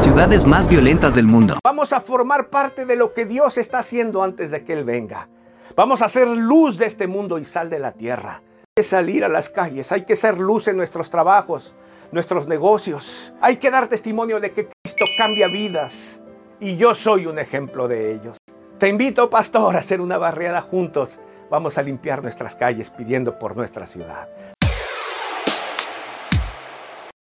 las ciudades más violentas del mundo. Vamos a formar parte de lo que Dios está haciendo antes de que Él venga. Vamos a ser luz de este mundo y sal de la tierra. Hay que salir a las calles, hay que ser luz en nuestros trabajos, nuestros negocios. Hay que dar testimonio de que Cristo cambia vidas y yo soy un ejemplo de ellos. Te invito, pastor, a hacer una barriada juntos. Vamos a limpiar nuestras calles pidiendo por nuestra ciudad.